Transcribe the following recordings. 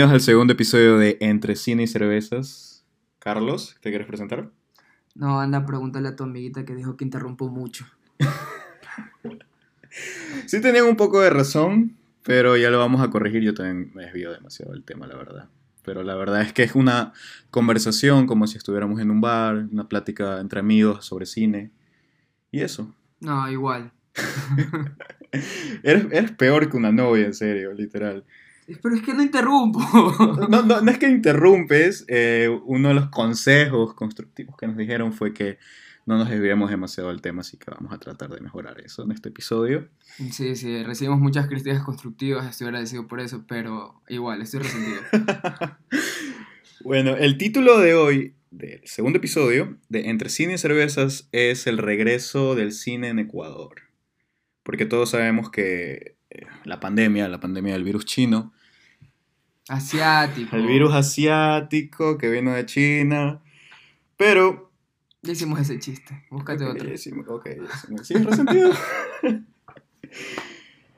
Bienvenidos al segundo episodio de Entre Cine y Cervezas. Carlos, ¿te quieres presentar? No, anda, pregúntale a tu amiguita que dijo que interrumpo mucho. Sí tenían un poco de razón, pero ya lo vamos a corregir. Yo también me desvío demasiado del tema, la verdad. Pero la verdad es que es una conversación como si estuviéramos en un bar, una plática entre amigos sobre cine. Y eso. No, igual. eres, eres peor que una novia, en serio, literal. Pero es que no interrumpo. No, no, no es que interrumpes. eh, uno de los consejos constructivos que nos dijeron fue que no nos desviemos demasiado del tema, así que vamos a tratar de mejorar eso en este episodio. Sí, sí, recibimos muchas críticas constructivas, estoy agradecido por eso, pero igual, estoy resentido. Bueno, el título de hoy, del segundo episodio, de Entre Cine y Cervezas, es el regreso del cine en Ecuador. Porque todos sabemos que eh, la pandemia, la pandemia del virus chino, Asiático. el virus asiático que vino de China, pero... Ya hicimos ese chiste, búscate otro. ya hicimos- ok, ya ¿sigues resentido?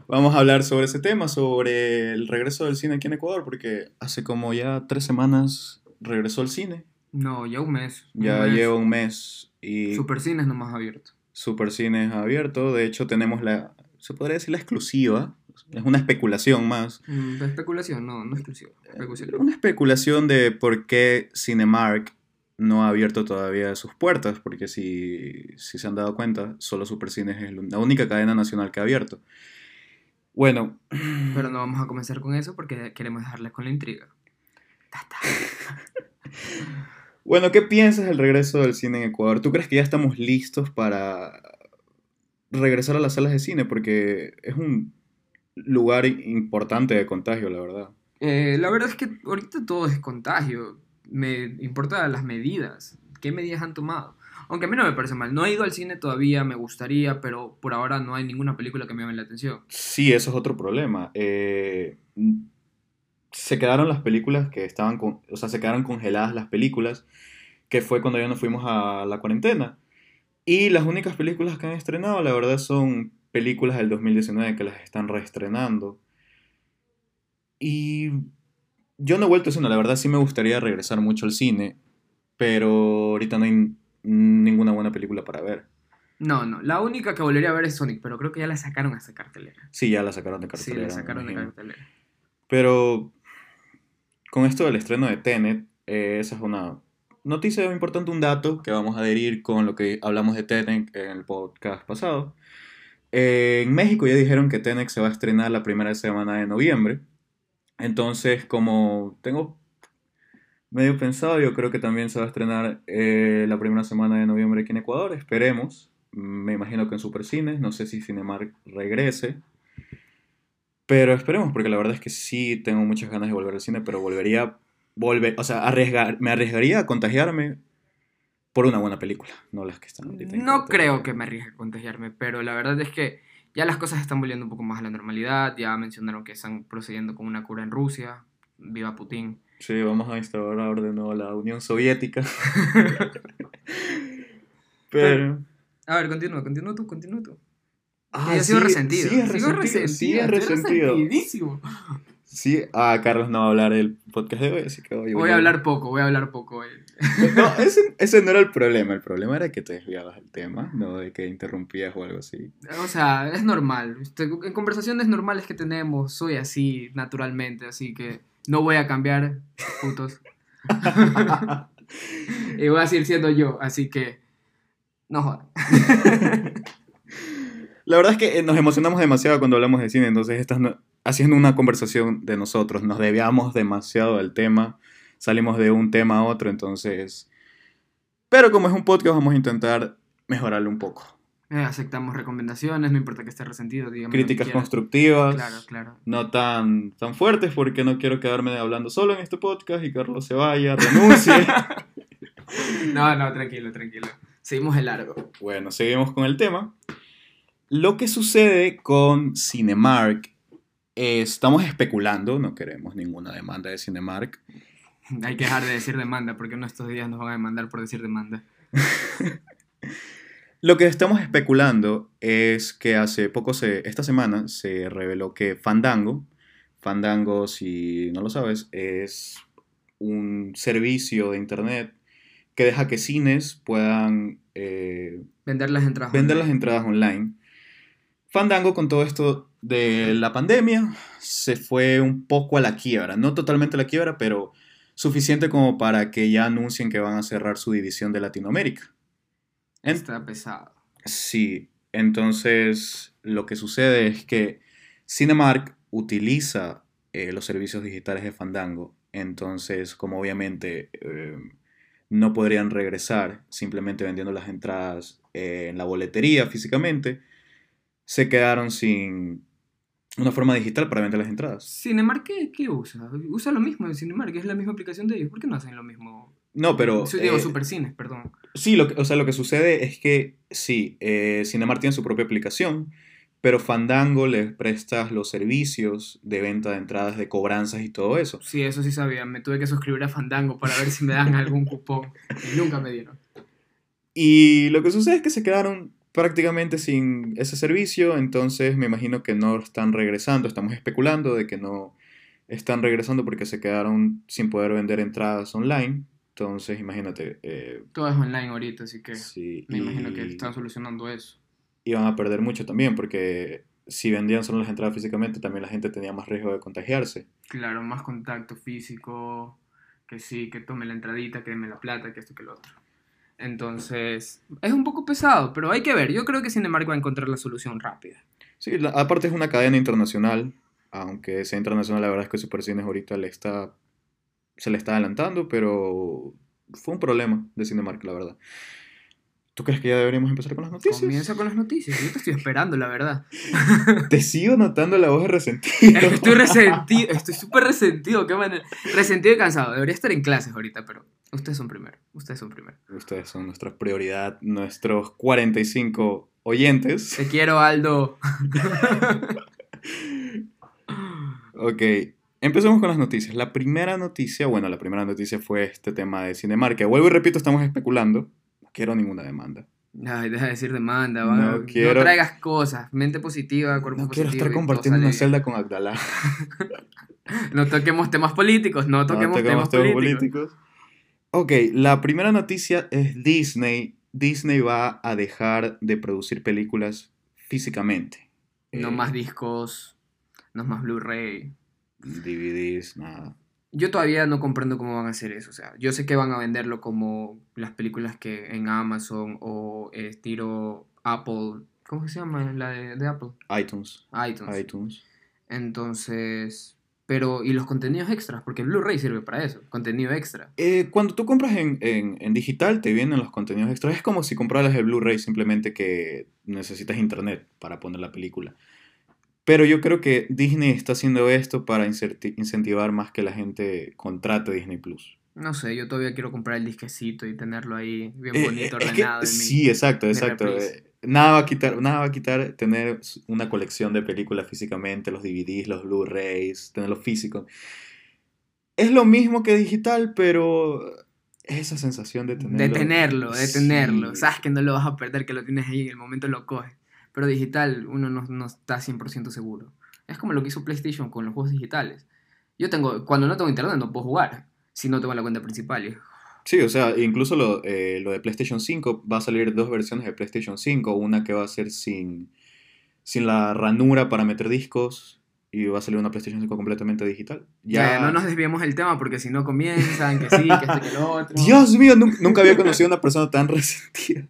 Vamos a hablar sobre ese tema, sobre el regreso del cine aquí en Ecuador, porque hace como ya tres semanas regresó el cine. No, ya un mes. un Ya mes. lleva un mes y Supercines nomás abierto. Supercines abierto. De hecho, tenemos la, se podría decir la exclusiva. Es una especulación más. Mm, especulación, no, no exclusivo. Especulación. Una especulación de por qué Cinemark no ha abierto todavía sus puertas, porque si, si se han dado cuenta, solo Supercines es la única cadena nacional que ha abierto. Bueno, Pero no vamos a comenzar con eso porque queremos dejarles con la intriga. Ta, ta. bueno, ¿qué piensas del regreso del cine en Ecuador? ¿Tú crees que ya estamos listos para regresar a las salas de cine? Porque es un lugar importante de contagio, la verdad. Eh, la verdad es que ahorita todo es contagio. Me importan las medidas. ¿Qué medidas han tomado? Aunque a mí no me parece mal. No he ido al cine todavía, me gustaría, pero por ahora no hay ninguna película que me llame la atención. Sí, eso es otro problema. Eh, se quedaron las películas que estaban, con, o sea, se quedaron congeladas las películas, que fue cuando ya nos fuimos a la cuarentena. Y las únicas películas que han estrenado, la verdad, son películas del 2019 que las están reestrenando. Y yo no he vuelto a cine, la verdad sí me gustaría regresar mucho al cine, pero ahorita no hay ninguna buena película para ver. No, no. La única que volvería a ver es Sonic, pero creo que ya la sacaron a esa cartelera. Sí, ya la sacaron de Sí, cartelera. la me sacaron de cartelera. Pero con esto del estreno de Tenet, eh, esa es una noticia importante, un dato que vamos a adherir con lo que hablamos de Tenet en el podcast pasado. En México ya dijeron que Tenet se va a estrenar la primera semana de noviembre. Entonces, como tengo medio pensado, yo creo que también se va a estrenar eh, la primera semana de noviembre aquí en Ecuador. Esperemos. Me imagino que en Supercines. No sé si Cinemark regrese. Pero esperemos, porque la verdad es que sí tengo muchas ganas de volver al cine, pero volvería, volver, o sea, arriesgar, me arriesgaría a contagiarme por una buena película, no las que están ahorita. No creo que me arriesgue a contagiarme, pero la verdad es que ya las cosas están volviendo un poco más a la normalidad. Ya mencionaron que están procediendo con una cura en Rusia. Viva Putin. Sí, vamos a instaurar de nuevo la Unión Soviética. pero... A ver, continúa, continúa tú, continúa tú. Ah, yo sigo sí, resentido. Sí, es Sigo resentido, sí, es estoy resentido. Sí, ah, Carlos no va a hablar el podcast de hoy, así que hoy Voy a hablar poco, voy a hablar poco hoy. No, ese, ese no era el problema. El problema era que te desviabas del tema, no de que interrumpías o algo así. O sea, es normal. Este, En conversaciones normales que tenemos, soy así naturalmente, así que no voy a cambiar, putos. y voy a seguir siendo yo, así que no jodan. La verdad es que eh, nos emocionamos demasiado cuando hablamos de cine, entonces estás haciendo una conversación de nosotros, nos desviamos demasiado del tema, salimos de un tema a otro, entonces... Pero como es un podcast, vamos a intentar mejorarlo un poco. Eh, aceptamos recomendaciones, no importa que esté resentido, digamos. Críticas constructivas, Claro, claro. no tan, tan fuertes, porque no quiero quedarme hablando solo en este podcast y Carlos se vaya, renuncie. No, no, tranquilo, tranquilo. Seguimos el largo. Bueno, seguimos con el tema. Lo que sucede con Cinemark, eh, estamos especulando, no queremos ninguna demanda de Cinemark. Hay que dejar de decir demanda, porque en estos días nos van a demandar por decir demanda. Lo que estamos especulando es que hace poco, se, esta semana, se reveló que Fandango, Fandango, si no lo sabes, es un servicio de internet que deja que cines puedan eh, Vender las entradas. vender las entradas online. Fandango con todo esto de la pandemia se fue un poco a la quiebra, no totalmente a la quiebra, pero suficiente como para que ya anuncien que van a cerrar su división de Latinoamérica. En- Está pesado. Sí, entonces lo que sucede es que Cinemark utiliza eh, los servicios digitales de Fandango, entonces como obviamente eh, no podrían regresar simplemente vendiendo las entradas eh, en la boletería físicamente, se quedaron sin una forma digital para vender las entradas. Cinemark, ¿qué, qué usa? Usa lo mismo de Cinemark, es la misma aplicación de ellos. ¿Por qué no hacen lo mismo? No, pero... Su- digo, eh, Supercines, perdón. Sí, lo que- o sea, lo que sucede es que sí, eh, Cinemark tiene su propia aplicación, pero Fandango les presta los servicios de venta de entradas, de cobranzas y todo eso. Sí, eso sí sabía. Me tuve que suscribir a Fandango para ver si me dan algún cupón. Y nunca me dieron. Y lo que sucede es que se quedaron prácticamente sin ese servicio, entonces me imagino que no están regresando, estamos especulando de que no están regresando porque se quedaron sin poder vender entradas online. Entonces, imagínate, eh, Todo es online ahorita, así que sí, me imagino que y- están solucionando eso. iban a perder mucho también, porque si vendían solo las entradas físicamente, también la gente tenía más riesgo de contagiarse. Claro, más contacto físico, que sí, que tome la entradita, que deme la plata, que esto, que lo otro. Entonces, es un poco pesado, pero hay que ver. Yo creo que Cinemark va a encontrar la solución rápida. Sí, aparte es una cadena internacional, aunque sea internacional, la verdad es que Supercines ahorita le está, se le está adelantando, pero fue un problema de Cinemark, la verdad. ¿Tú crees que ya deberíamos empezar con las noticias? Comienza con las noticias. Yo te estoy esperando, la verdad. Te sigo notando la voz de resentido. Estoy resentido, estoy súper resentido. Qué manera. Resentido y cansado. Debería estar en clases ahorita, pero ustedes son primero. Ustedes son primero. Ustedes son nuestra prioridad, nuestros 45 oyentes. Te quiero, Aldo. Ok, empecemos con las noticias. La primera noticia, bueno, la primera noticia fue este tema de Cinemark, que vuelvo y repito, estamos especulando. No quiero ninguna demanda. Ay, deja de decir demanda. va. No No, quiero- traigas cosas. Mente positiva, cuerpo No quiero positivo. estar y todo compartiendo una celda con Abdalá. No toquemos temas políticos. No No toquemos toquemos temas políticos. Ok, la primera noticia es Disney. Disney va a dejar de producir películas físicamente. No Eh, más discos. No más Blu-ray. DVDs, nada. Yo todavía no comprendo cómo van a hacer eso. O sea, yo sé que van a venderlo como las películas que en Amazon o eh, estilo Apple. ¿Cómo se llama la de, de Apple? iTunes. iTunes. iTunes. Entonces. Pero, ¿y los contenidos extras? Porque el Blu-ray sirve para eso. Contenido extra. Eh, cuando tú compras en, en- en digital, te vienen los contenidos extras. Es como si compraras el Blu-ray, simplemente que necesitas internet para poner la película. Pero yo creo que Disney está haciendo esto para incentivar más que la gente contrate Disney Plus. No sé, yo todavía quiero comprar el disquecito y tenerlo ahí bien Eh, bonito, eh, es que- ordenado. en mi- sí, exacto, exacto. Eh, Nada va a quitar, nada va a quitar tener una colección de películas físicamente, los DVDs, los Blu-rays, tenerlo físico. Es lo mismo que digital, pero es esa sensación de tenerlo. De tenerlo, de tenerlo. Sí. Sabes que no lo vas a perder, que lo tienes ahí en el momento lo coges. Pero digital, uno no, no está 100% seguro. Es como lo que hizo PlayStation con los juegos digitales. Yo tengo, cuando no tengo internet no puedo jugar, si no tengo la cuenta principal. Sí, o sea, incluso lo, eh, lo de PlayStation 5 va a salir dos versiones de PlayStation 5, una que va a ser sin, sin la ranura para meter discos y va a salir una PlayStation 5 completamente digital. Ya, no nos desviemos del tema porque si no comienzan, que sí, que este, que lo otro. Dios mío, nun- nunca había conocido a una persona tan resentida.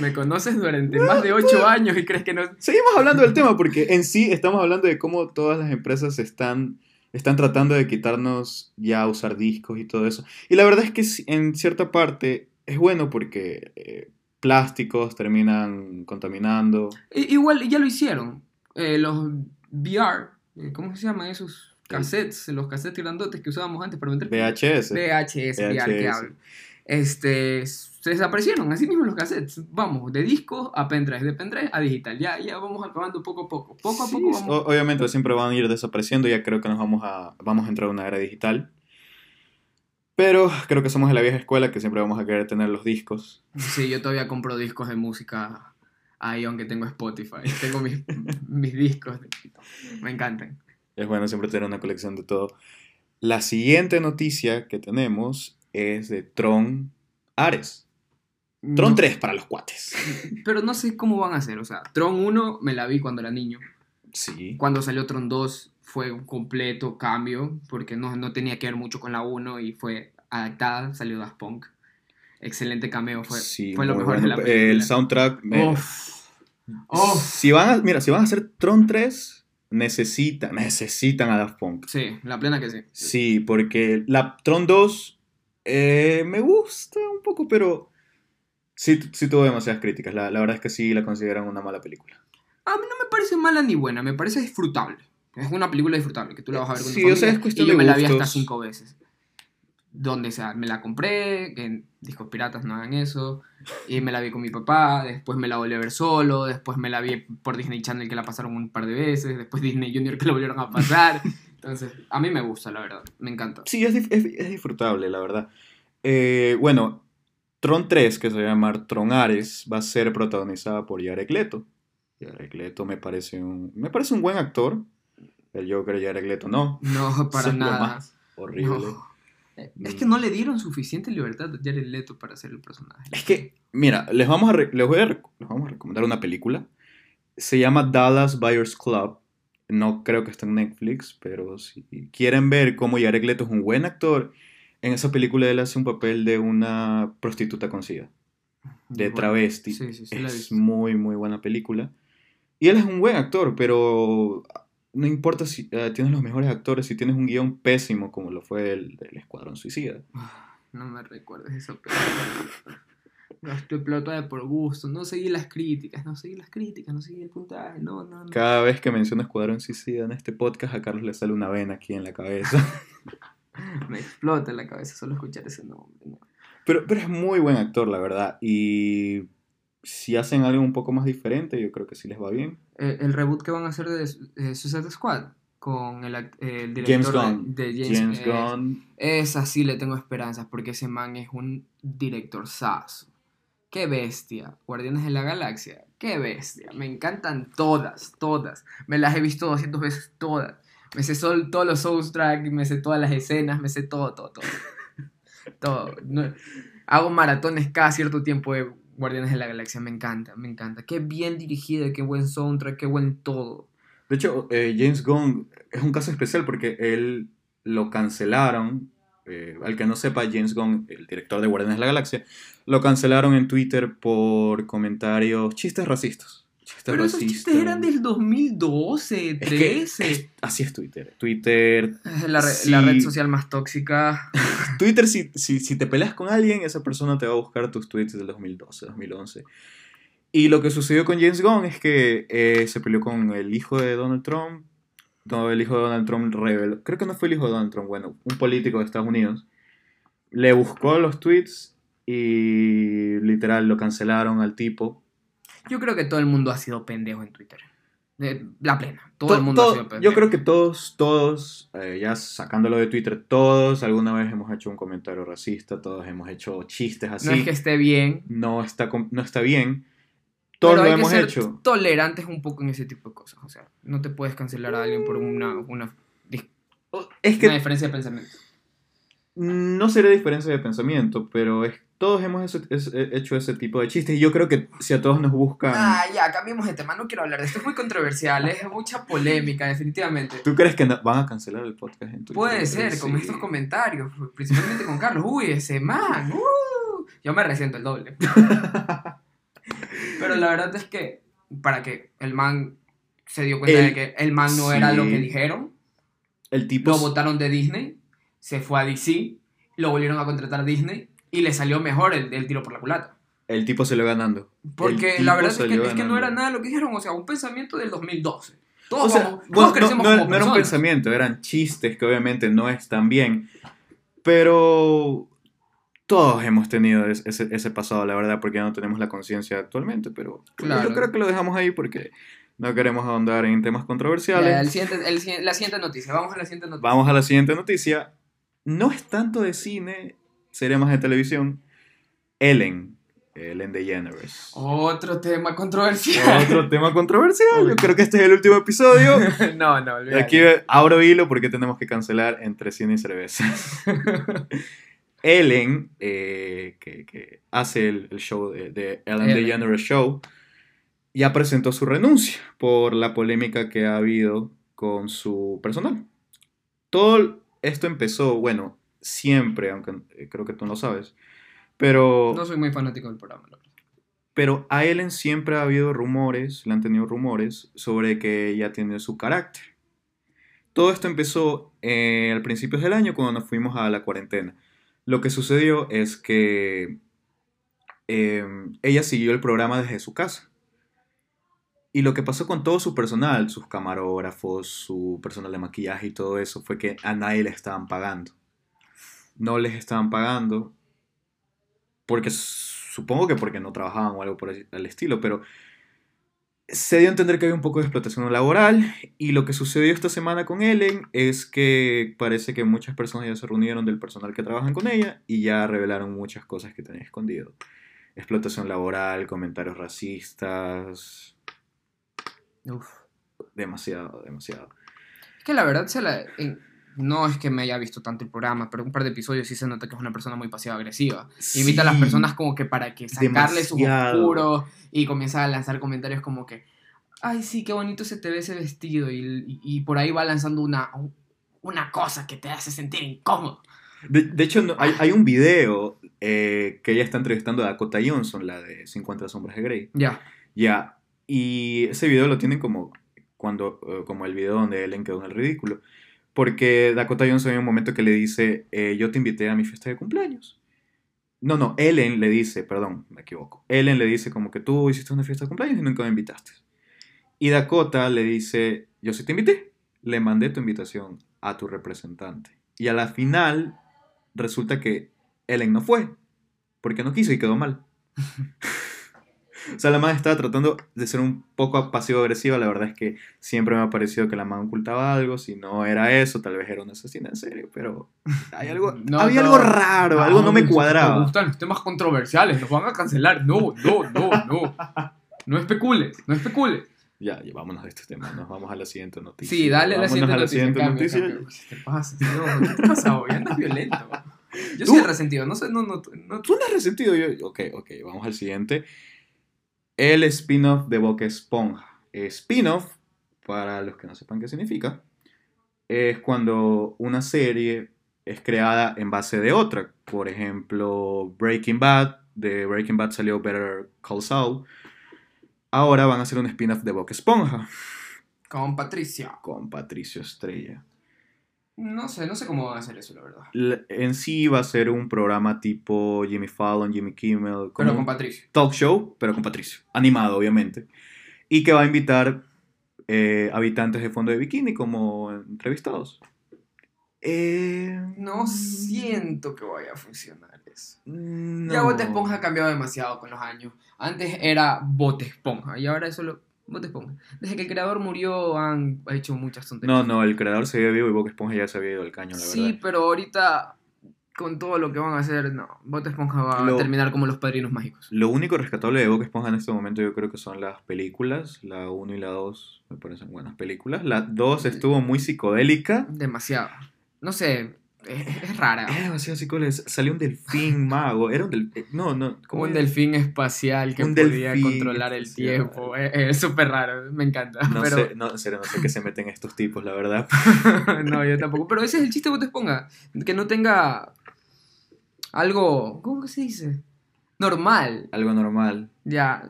Me conoces durante más de 8 años y crees que no... Seguimos hablando del tema porque en sí estamos hablando de cómo todas las empresas están, están tratando de quitarnos ya usar discos y todo eso. Y la verdad es que en cierta parte es bueno porque eh, plásticos terminan contaminando. Igual ya lo hicieron. Eh, los VR, eh, ¿cómo se llaman esos cassettes? Los cassettes grandotes que usábamos antes para vender VHS. VHS, VR que VHS. hablo. Este, se desaparecieron, así mismo los cassettes. Vamos, de disco a pendrive, de pendrive a digital. Ya, ya vamos acabando poco a poco. Poco a Sí, poco vamos. obviamente siempre van a ir desapareciendo, ya creo que nos vamos a, vamos a entrar a una era digital. Pero creo que somos de la vieja escuela que siempre vamos a querer tener los discos. Sí, yo todavía compro discos de música ahí, aunque tengo Spotify. Tengo mis, mis discos. Me encantan. Es bueno siempre tener una colección de todo. La siguiente noticia que tenemos es de Tron Ares. Tron No, 3 para los cuates. Pero no sé cómo van a hacer. O sea, Tron 1 me la vi cuando era niño. Sí. Cuando salió Tron 2 fue un completo cambio, porque no, no tenía que ver mucho con la 1 y fue adaptada, salió Daft Punk. Excelente cameo, fue, Sí, fue lo mejor de bueno. la película. El soundtrack. me- Uf. Uf. Si van a, mira, si van a hacer Tron 3, necesitan, necesitan a Daft Punk. Sí, la plena que sí. Sí, porque la Tron 2 eh, me gusta un poco, pero sí, sí tuvo demasiadas críticas. La, la verdad es que sí la consideran una mala película. A mí no me parece mala ni buena, me parece disfrutable. Es una película disfrutable, que tú la vas a ver con Sí, tu o sea, familia. es cuestión y yo me la vi hasta gustos. cinco veces. Donde sea, me la compré, que en discos piratas no hagan eso. Y me la vi con mi papá, después me la volví a ver solo, después me la vi por Disney Channel que la pasaron un par de veces, después Disney Junior que la volvieron a pasar. Entonces, a mí me gusta, la verdad, me encanta. Sí, es, es- es disfrutable, la verdad. Eh, bueno, Tron 3, que se va a llamar Tron Ares, va a ser protagonizada por Jared Leto. Jared Leto me parece un, me parece un buen actor. El Joker Jared Leto no. No, para lo nada. más horrible. No. Es que no le dieron suficiente libertad a Jared Leto para hacer el personaje. Es que, mira, les vamos a, les voy a, les vamos a recomendar una película. Se llama Dallas Buyers Club. No creo que esté en Netflix, pero si quieren ver cómo Jared Leto es un buen actor, en esa película él hace un papel de una prostituta con SIDA, de travesti. Sí, sí, sí, es muy, muy buena película. Y él es un buen actor, pero no importa si eh, tienes los mejores actores, si tienes un guion pésimo como lo fue el del Escuadrón Suicida. Ah, No me recuerdes eso, pero. Gasté plata de por gusto. No seguí las críticas, no seguí las críticas, no seguí el puntaje. No, no, no. Cada vez que menciono Escuadrón Suicida en este podcast, a Carlos le sale una vena aquí en la cabeza. Me explota la cabeza solo escuchar ese nombre. no. Pero, pero es muy buen actor, la verdad. Y si hacen algo un poco más diferente, yo creo que sí les va bien. Eh, el reboot que van a hacer de eh, Suicide Squad con el, el director James de- Gunn. de, James, James, eh, Gunn. Esa sí le tengo esperanzas porque ese man es un director sazo. Qué bestia. Guardianes de la Galaxia. Qué bestia. Me encantan todas, todas. Me las he visto 200 veces todas. Me sé sol- todos los soundtracks, me sé todas las escenas, me sé todo, todo, todo. todo. No- hago maratones cada cierto tiempo de Guardianes de la Galaxia. Me encanta, me encanta. Qué bien dirigida, qué buen soundtrack, qué buen todo. De hecho, eh, James Gunn es un caso especial porque él lo cancelaron. eh, al que no sepa, James Gunn, el director de Guardianes de la Galaxia, lo cancelaron en Twitter por comentarios chistes racistas. Pero esos chistes eran del 2012, Es que 13. es- así es Twitter. Twitter, Es la, re- Sí. la red social más tóxica. Twitter si, si, si te peleas con alguien, esa persona te va a buscar tus tweets del 2012, 2011. Y lo que sucedió con James Gunn es que eh, se peleó con el hijo de Donald Trump. No, el hijo de Donald Trump reveló. Creo que no fue el hijo de Donald Trump, bueno, un político de Estados Unidos. Le buscó los tweets y literal lo cancelaron al tipo. Yo creo que todo el mundo ha sido pendejo en Twitter. De- la plena. Todo el To- mundo to- ha sido pendejo. yo creo que todos, todos, eh, ya sacándolo de Twitter, todos alguna vez hemos hecho un comentario racista, todos hemos hecho chistes así. No es que esté bien. no está, no está bien. Todos pero lo hay que hemos ser hecho. tolerantes un poco en ese tipo de cosas. O sea, no te puedes cancelar a alguien por una, una, Es una que diferencia de pensamiento. no sería diferencia de pensamiento, pero es, todos hemos hecho, es- hecho ese tipo de chistes y yo creo que si a todos nos buscan... Ah, ya, cambiemos de tema. No quiero hablar de esto. Es muy controversial. Es mucha polémica, definitivamente. ¿Tú crees que no- van a cancelar el podcast en Twitter? Puede ser, con estos comentarios, principalmente con Carlos. Uy, ese man. uh. Yo me resiento el doble. Pero la verdad es que, para que el man se dio cuenta El- de que el man no era lo que dijeron, El tipo... lo votaron de Disney, se fue a DC, lo volvieron a contratar a Disney y le salió mejor el, el tiro por la culata. El tipo se lo ganando. Porque la verdad es que, es que no era nada lo que dijeron, o sea, un pensamiento del 2012. Todos, O sea, vamos- todos bueno, no, no- como no era un pensamiento, eran chistes que obviamente no están bien. Pero todos hemos tenido es- ese, ese pasado, la verdad, porque ya no tenemos la conciencia actualmente. Pero Claro. yo creo que lo dejamos ahí porque no queremos ahondar en temas controversiales. Ya, el siguiente- el la siguiente noticia, vamos a la siguiente noticia. Vamos a la siguiente noticia. No es tanto de cine, sería más de televisión. Ellen, Ellen DeGeneres. Otro tema controversial. Otro tema controversial. Yo creo que este es el último episodio. no, no, olvídalo. Aquí abro hilo porque tenemos que cancelar entre cine y cerveza. Ellen, eh, que, que hace el, el show de, de Ellen Ellen. DeGeneres Show, ya presentó su renuncia por la polémica que ha habido con su personal. Todo esto empezó, bueno, siempre, aunque eh, creo que tú no sabes, pero... No soy muy fanático del programa, la verdad. Pero a Ellen siempre ha habido rumores, le han tenido rumores sobre que ella tiene su carácter. Todo esto empezó eh, al principio del año cuando nos fuimos a la cuarentena. Lo que sucedió es que eh, ella siguió el programa desde su casa. Y lo que pasó con todo su personal, sus camarógrafos, su personal de maquillaje y todo eso, fue que a nadie le estaban pagando. No les estaban pagando porque supongo que porque no trabajaban o algo por el estilo, pero se dio a entender que había un poco de explotación laboral y lo que sucedió esta semana con Ellen es que parece que muchas personas ya se reunieron del personal que trabajan con ella y ya revelaron muchas cosas que tenían escondido. Explotación laboral, comentarios racistas, Uf. demasiado, demasiado. Es que la verdad se la... en- no es que me haya visto tanto el programa, pero un par de episodios sí se nota que es una persona muy pasiva-agresiva. Invita a las personas como que para que sacarle Demasiado. oscuros y comienza a lanzar comentarios como que, ay, sí, qué bonito se te ve ese vestido. Y, y- y por ahí va lanzando una, una cosa que te hace sentir incómodo. De, de hecho, no- hay, hay un video eh, que ella está entrevistando a Dakota Johnson, la de 50 sombras de Grey. Ya. Ya, y ese video lo tienen como, cuando, eh, como el video donde Ellen quedó en el ridículo. Porque Dakota Johnson hay un momento que le dice, eh, yo te invité a mi fiesta de cumpleaños. No, no, Ellen le dice, perdón, me equivoco. Ellen le dice como que tú hiciste una fiesta de cumpleaños y nunca me invitaste. Y Dakota le dice, yo sí te invité. Le mandé tu invitación a tu representante. Y a la final resulta que Ellen no fue. Porque no quiso y quedó mal. O sea, la man estaba tratando de ser un poco pasivo-agresiva. La verdad es que siempre me ha parecido que la man ocultaba algo. Si no era eso, tal vez era una asesina en serio. Pero hay algo, No, había no. algo raro, algo no me Me cuadraba. gustan los temas controversiales, nos van a cancelar. No, no, no, no. No especules, no especules. Ya, ya, vámonos de este tema. Nos vamos a la siguiente noticia. Sí, dale a la siguiente a la noticia. siguiente noticia. ¿Qué te pasa? ¿Qué te pasa hoy? Andas violento. Yo Tú- soy resentido, no sé, no, no, no. Tú no has resentido. Yo, ok, ok, vamos al siguiente. El spin-off de Boca Esponja. Spin-off, para los que no sepan qué significa, es cuando una serie es creada en base de otra. Por ejemplo, Breaking Bad. De Breaking Bad salió Better Call Saul. Ahora van a hacer un spin-off de Boca Esponja Con Patricia. con Patricio Estrella. No sé, no sé cómo van a hacer eso, la verdad. L- En sí va a ser un programa tipo Jimmy Fallon, Jimmy Kimmel, Pero con Patricia. talk show, pero con Patricio, animado obviamente, y que va a invitar eh, habitantes de fondo de bikini como entrevistados. Eh, No siento que vaya a funcionar eso. no. Ya Bote Esponja ha cambiado demasiado con los años. Antes era Bote Esponja y ahora es solo Bote Esponja. Desde que el creador murió han hecho muchas tonterías. No, no, el creador se había vivo y Bob Esponja ya se había ido al caño, la Sí, verdad. pero ahorita con todo lo que van a hacer, no. Bote Esponja va Lo- a terminar como los padrinos mágicos. Lo único rescatable de Bob Esponja en este momento yo creo que son las películas. La 1 y la 2 me parecen buenas películas. La 2 estuvo muy psicodélica. Demasiado. No sé, es, rara. Era demasiado psicodélica. Salió un delfín mago. Era un delfín. No, no. Como un era? delfín espacial que Un podía controlar el espacial. tiempo. Es súper raro, me encanta. No pero sé, no, en serio, no sé qué se meten estos tipos, la verdad. no, yo tampoco. Pero ese es el chiste Bote Esponja. Que no tenga algo. ¿Cómo que se dice? Normal. Algo normal. Ya.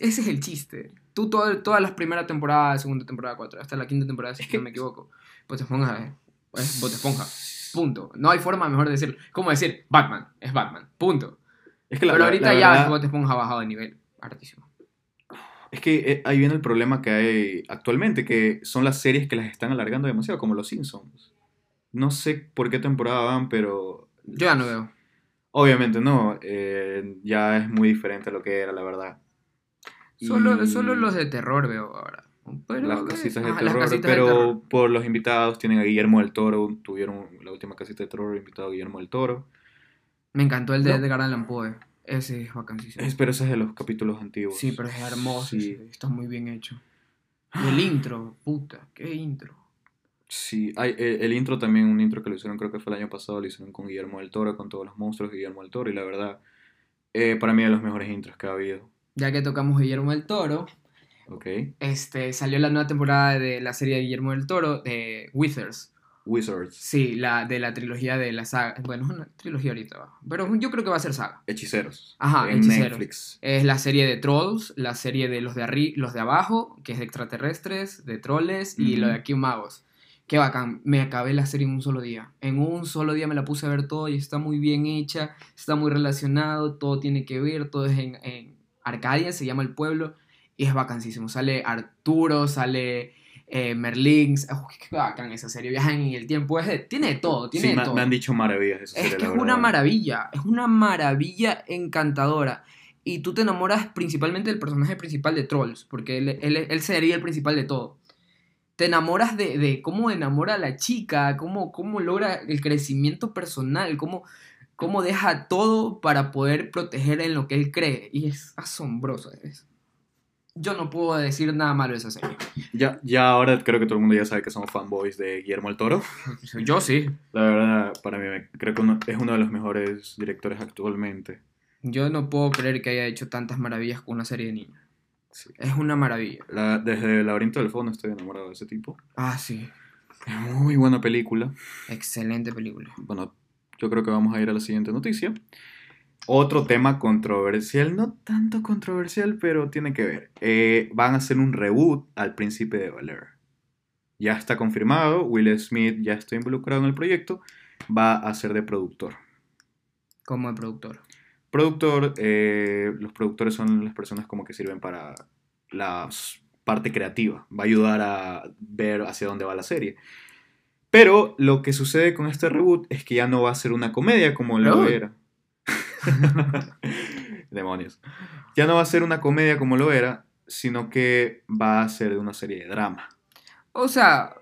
Ese es el chiste. Tú todo- todas las primeras temporadas, segunda temporada, cuatro, hasta la quinta temporada, si Es que- no me equivoco. Bote Esponja es, es Bote Esponja. Punto. No hay forma mejor de decirlo. Como decir Batman. Es Batman. Punto. Es que la, Pero ahorita la ya verdad- Esponja ha bajado de nivel. Hartísimo. Es que eh, ahí viene el problema que hay actualmente, que son las series que las están alargando demasiado, como Los Simpsons. No sé por qué temporada van, pero Yo ya no veo. obviamente no. eh, ya es muy diferente a lo que era, la verdad. Solo, Y solo los de terror veo ahora. Pero, las casitas de las terror, casitas de pero terror. por los invitados tienen a Guillermo del Toro, tuvieron la última casita de terror invitado a Guillermo del Toro. Me encantó el de ¿No? Edgar Allan Poe. Ese es vacancísimo. Es, pero ese es de los capítulos antiguos. Sí, pero es hermoso. Sí. Está muy bien hecho. Y el intro, puta, qué intro. Sí, hay, el, el intro también, un intro que lo hicieron, creo que fue el año pasado, lo hicieron con Guillermo del Toro, con todos los monstruos de Guillermo del Toro, y la verdad, eh, para mí de los mejores intros que ha habido. Ya que tocamos Guillermo del Toro, Ok. este, salió la nueva temporada de la serie de Guillermo del Toro, de Withers. Wizards, Sí, la de la trilogía de la saga. Bueno, es una trilogía ahorita, pero yo creo que va a ser saga. Hechiceros. Ajá, en Hechiceros. Netflix. Es la serie de Trolls, la serie de los de, arri los de abajo, que es de extraterrestres, de troles, y Ujú. lo de aquí magos. Qué bacán, me acabé la serie en un solo día. En un solo día me la puse a ver todo y está muy bien hecha, está muy relacionado, todo tiene que ver, todo es en, en Arcadia, se llama el pueblo, y es vacancísimo. Sale Arturo, sale eh, Merlín, Uf, qué bacán esa serie, viajan en el tiempo, es de- tiene de todo, tiene Sí, de me, todo. me han dicho maravillas esa Es que es una maravilla, es una maravilla encantadora. Y tú te enamoras principalmente del personaje principal de Trolls, porque él, él- él sería el principal de todo. Te enamoras de, de cómo enamora a la chica, cómo, cómo logra el crecimiento personal, cómo, cómo deja todo para poder proteger en lo que él cree. Y es asombroso. es- Yo no puedo decir nada malo de esa serie. Ya, ya ahora creo que todo el mundo ya sabe que somos fanboys de Guillermo del Toro. Yo sí. La verdad, para mí creo que uno- es uno de los mejores directores actualmente. Yo no puedo creer que haya hecho tantas maravillas con una serie de niños. Sí. Es una maravilla. La- desde el laberinto del fondo estoy enamorado de ese tipo. Ah, sí. Es muy buena película. Excelente película. Bueno, yo creo que vamos a ir a la siguiente noticia. Otro tema controversial, no tanto controversial, pero tiene que ver. Eh, van a hacer un reboot al Príncipe de Bel-Air. Ya está confirmado, Will Smith ya está involucrado en el proyecto, va a ser de productor. Como el productor. Productor, eh, los productores son las personas como que sirven para la parte creativa, va a ayudar a ver hacia dónde va la serie. Pero lo que sucede con este reboot es que ya no va a ser una comedia como lo era. Demonios. Ya no va a ser una comedia como lo era, sino que va a ser una serie de drama. O sea,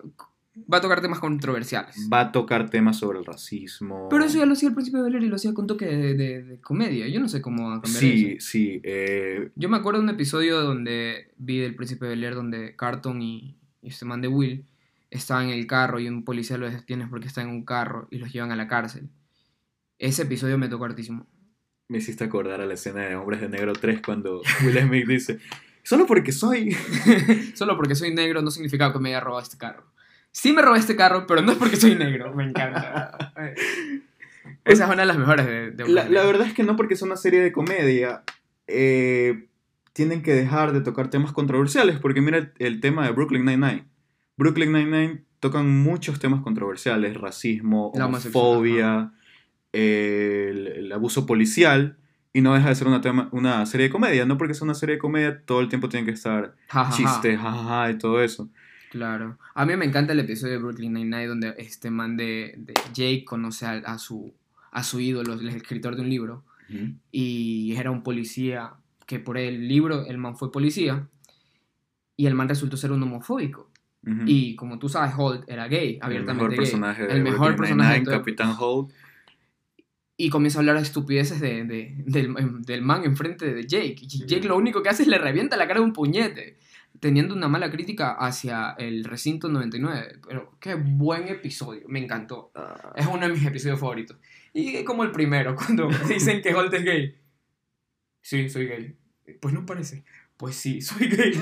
va a tocar temas controversiales. Va a tocar temas sobre el racismo. Pero eso ya lo hacía al principio de Valer y lo hacía con toque de, de- de comedia. Yo no sé cómo va a cambiar Sí, eso. sí. eh, Yo me acuerdo de un episodio donde vi del Príncipe de Bel-Air donde Carton y, y este man de Will estaban en el carro y un policía los detiene porque está en un carro y los llevan a la cárcel. Ese episodio me tocó hartísimo. Me hiciste acordar a la escena de Hombres de Negro 3 cuando Will Smith dice, solo porque soy... Solo porque soy negro no significa que me haya robado este carro. Sí me robé este carro, pero no es porque soy negro. Me encanta. Esa es una de las mejores de, de La, la verdad es que no porque es una serie de comedia, eh, tienen que dejar de tocar temas controversiales, porque mira el, el tema de Brooklyn Nine-Nine. Brooklyn Nine-Nine tocan muchos temas controversiales, racismo, homofobia, el, el abuso policial, y no deja de ser una, tema, una serie de comedia, no porque sea una serie de comedia, todo el tiempo tiene que estar Ja, ja, ja. chistes, jajaja, y todo eso. Claro. A mí me encanta el episodio de Brooklyn Nine-Nine donde este man de, de Jake conoce a, a su, a su ídolo, el escritor de un libro, y era un policía que por el libro el man fue policía y el man resultó ser un homofóbico. Ujú. Y como tú sabes, Holt era gay, el abiertamente mejor gay. personaje de el mejor Brooklyn personaje Nine-Nine, todo- Capitán Holt. Y comienza a hablar estupideces de, de- del, del man enfrente de Jake. Y Jake lo único que hace es le revienta la cara de un puñete, teniendo una mala crítica hacia el recinto 99. Pero qué buen episodio, me encantó. Ah, Es uno de mis episodios favoritos. Y como el primero, cuando dicen que Holt es gay. Sí, soy gay. Pues no parece. Pues sí, soy gay.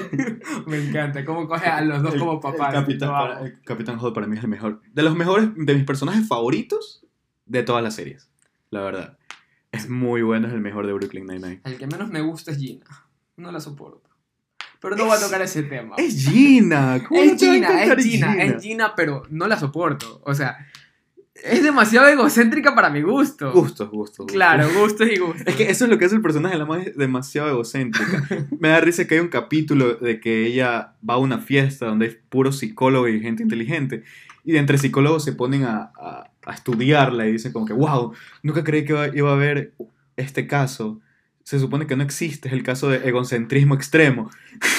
me encanta. Cómo coge a los dos El- como papás. El Capitán, para- el Capitán Holt para mí es el mejor. De los mejores, de mis personajes favoritos de todas las series. La verdad. Es muy bueno, es el mejor de Brooklyn Nine-Nine. El que menos me gusta es Gina. No la soporto. Pero no voy a tocar ese tema. Es Gina. ¿Cómo Es Gina, es Gina, Gina? es Gina, pero no la soporto. O sea, es demasiado egocéntrica para mi gusto. Gustos, gustos. gustos. Claro, gustos y gustos. Es que eso es lo que hace el personaje, la más es demasiado egocéntrica. Me da risa que hay un capítulo de que ella va a una fiesta donde hay puro psicólogo y gente inteligente. Y de entre psicólogos se ponen a, a- a estudiarla y dicen como que, wow, nunca creí que iba, a haber este caso. Se supone que no existe, es el caso de egocentrismo extremo.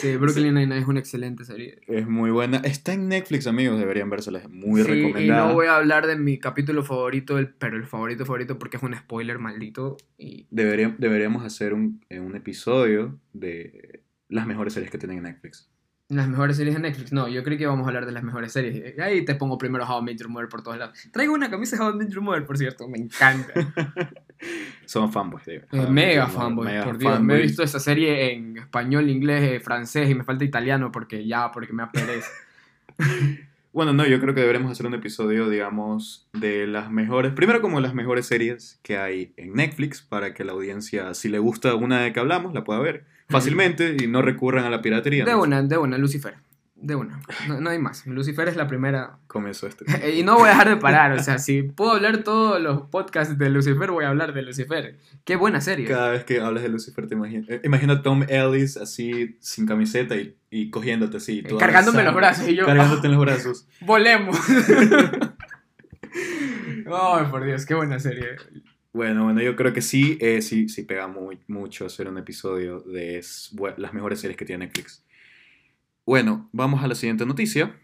Sí, Brooklyn Nine-Nine es una excelente serie. Es muy buena. Está en Netflix, amigos. Deberían vérsela. Es muy Sí, recomendada. Y no voy a hablar de mi capítulo favorito, pero el favorito favorito porque es un spoiler maldito. Y Debería- deberíamos hacer un, eh, un episodio de las mejores series que tienen en Netflix. Las mejores series de Netflix. No, yo creo que vamos a hablar de las mejores series. Ahí te pongo primero How I Met Your Mother por todos lados. Traigo una camisa de How I Met Your Mother, por cierto. Me encanta. Somos fanboys, de Eh, mega Your Mother, fanboy, mega por Dios. Me he fanboys. visto esa serie en español, inglés, eh, francés y me falta italiano porque ya, porque me apereza. Bueno, no, yo creo que deberemos hacer un episodio, digamos, de las mejores, primero como las mejores series que hay en Netflix, para que la audiencia, si le gusta una de que hablamos, la pueda ver fácilmente y no recurran a la piratería. De ¿no? una, de una, Lucifer. De una. No, no hay más. Lucifer es la primera. Comenzó este. Y no voy a dejar de parar. O sea, si puedo hablar todos los podcasts de Lucifer, voy a hablar de Lucifer. Qué buena serie. Cada vez que hablas de Lucifer te imagino, eh, imagino a Tom Ellis así, sin camiseta y, y cogiéndote así. Cargándome los brazos y yo. Cargándote en los brazos. ¡Volemos! Ay, por Dios, qué buena serie. Bueno, bueno, yo creo que sí, eh, sí, sí pega muy, mucho hacer un episodio de es- las mejores series que tiene Netflix. Bueno, vamos a la siguiente noticia.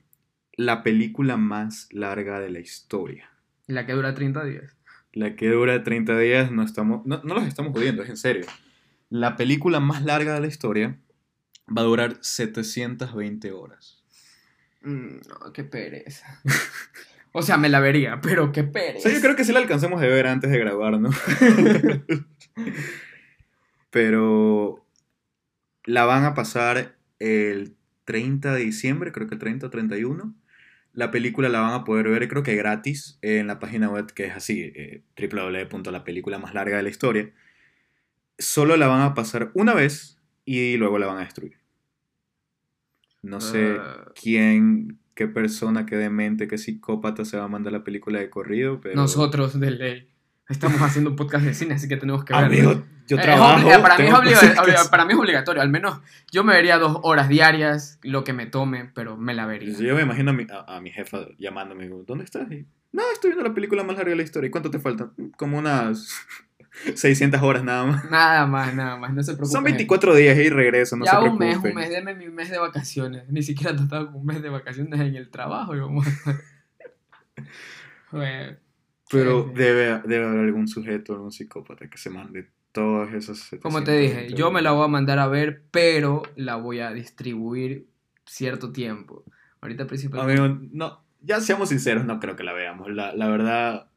La película más larga de la historia. La que dura 30 días. La que dura 30 días, no, estamos, no, no los estamos jodiendo, es en serio. La película más larga de la historia va a durar 720 horas. Mm, no, qué pereza. O sea, me la vería, pero qué pereza. O sea, yo creo que sí la alcanzamos de ver antes de grabar, ¿no? Pero la van a pasar el 30 de diciembre, creo que 30 o 31. La película la van a poder ver, creo que gratis, en la página web que es así, eh, www.lapelícula más larga de la historia. Solo la van a pasar una vez y luego la van a destruir. No sé Ah. quién, qué persona, qué demente, qué psicópata se va a mandar la película de corrido, pero... Nosotros de ley. Estamos haciendo un podcast de cine, así que tenemos que ver. Amigo, yo Eh, trabajo. obli- para, mí es para mí es obligatorio. Al menos yo me vería dos horas diarias, lo que me tome, pero me la vería. Yo me imagino a mi, a, a mi jefa llamándome, digo, ¿dónde estás? Y, no, estoy viendo la película más larga de la historia. ¿Y cuánto te falta? Como unas 600 horas nada más. Nada más, nada más, no se preocupen. Son 24 días y regreso, no ya se un mes, un mes, deme mi mes de vacaciones. Ni siquiera he tratado con un mes de vacaciones en el trabajo y vamos a estar- Bueno, Pero Sí, sí. debe, debe haber algún sujeto, algún psicópata que se mande todas esas... Como te dije, 720 yo me la voy a mandar a ver, pero la voy a distribuir cierto tiempo. Ahorita principalmente... Amigo, no, ya seamos sinceros, no creo que la veamos. La, la verdad,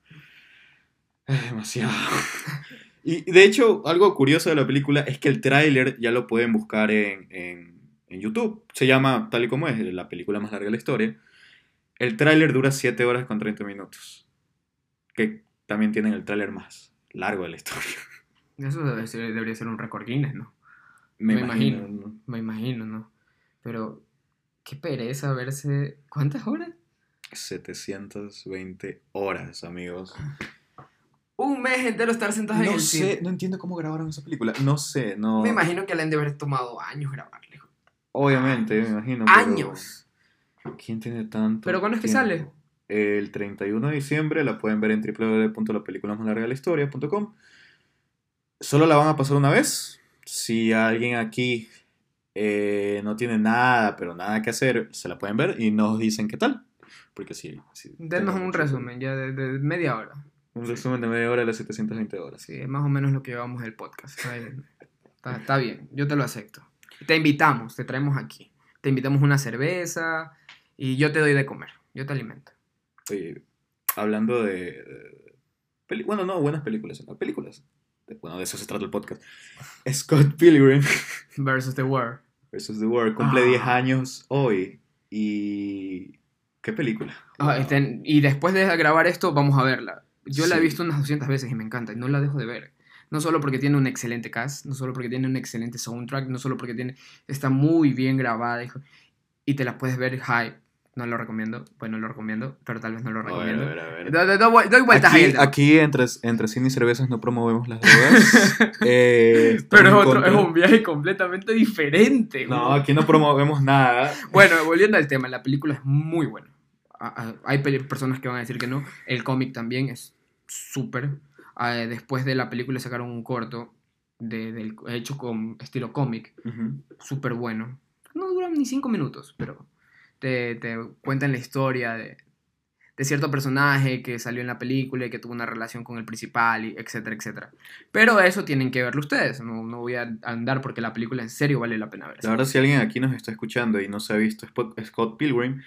es demasiado. Y de hecho, algo curioso de la película es que el tráiler ya lo pueden buscar en, en, en YouTube. Se llama, tal y como es, la película más larga de la historia. El tráiler dura 7 horas con 30 minutos. Que también tienen el tráiler más largo de la historia. Eso debe ser- debería ser un récord Guinness, ¿no? Me, Me imagino. imagino. ¿no? Me imagino, ¿no? Pero qué pereza verse... ¿Cuántas horas? 720 horas, amigos. Un mes entero estar sentados en No el sé, cine. no entiendo cómo grabaron esa película. No sé, no. Me imagino que le han de haber tomado años grabarle. Obviamente, me imagino. pero Años. ¿Quién tiene tanto? ¿Pero cuándo es que tiempo? sale? El 31 de diciembre la pueden ver en www.lapelículasmaslargadelhistoria.com. Solo la van a pasar una vez. Si alguien aquí eh, no tiene nada, pero nada que hacer, se la pueden ver y nos dicen qué tal. Porque sí. sí Denos un resumen ya de, de media hora. Un resumen de media hora de las 720 horas. Sí, es más o menos lo que llevamos del podcast. Está, está bien, yo te lo acepto. Te invitamos, te traemos aquí. Te invitamos una cerveza y yo te doy de comer. Yo te alimento. Oye, hablando de. bueno, no, buenas películas. ¿no? Películas. Bueno, de eso se trata el podcast. Scott Pilgrim Versus The World. vs. The World cumple Ah. 10 años hoy. Y. ¿Qué película? Ah, Wow. este, y después de grabar esto, vamos a verla. Yo la he visto unas 200 veces y me encanta y no la dejo de ver. No solo porque tiene un excelente cast, no solo porque tiene un excelente soundtrack, no solo porque tiene, está muy bien grabada hijo, y te la puedes ver hype. No lo recomiendo, bueno, lo recomiendo, pero tal vez no lo A ver, recomiendo. a ver, a ver. Doy, vueltas ahí. Aquí, tema. aquí entre, entre cine y cervezas no promovemos las drogas. Eh, pero es, otro, es un viaje completamente diferente. No, güey. aquí no promovemos nada. Bueno, volviendo al tema, la película es muy buena. Hay personas que van a decir que no. El cómic también es súper. Ah, después de la película sacaron un corto de- del, hecho con estilo cómic, Ujú. súper bueno. No dura ni cinco minutos, pero te, te cuentan la historia de, de cierto personaje que salió en la película y que tuvo una relación con el principal, y etcétera, etcétera. Pero eso tienen que verlo ustedes. No, no voy a andar porque la película en serio vale la pena ver. La verdad, si alguien aquí nos está escuchando y no se ha visto Scott Pilgrim,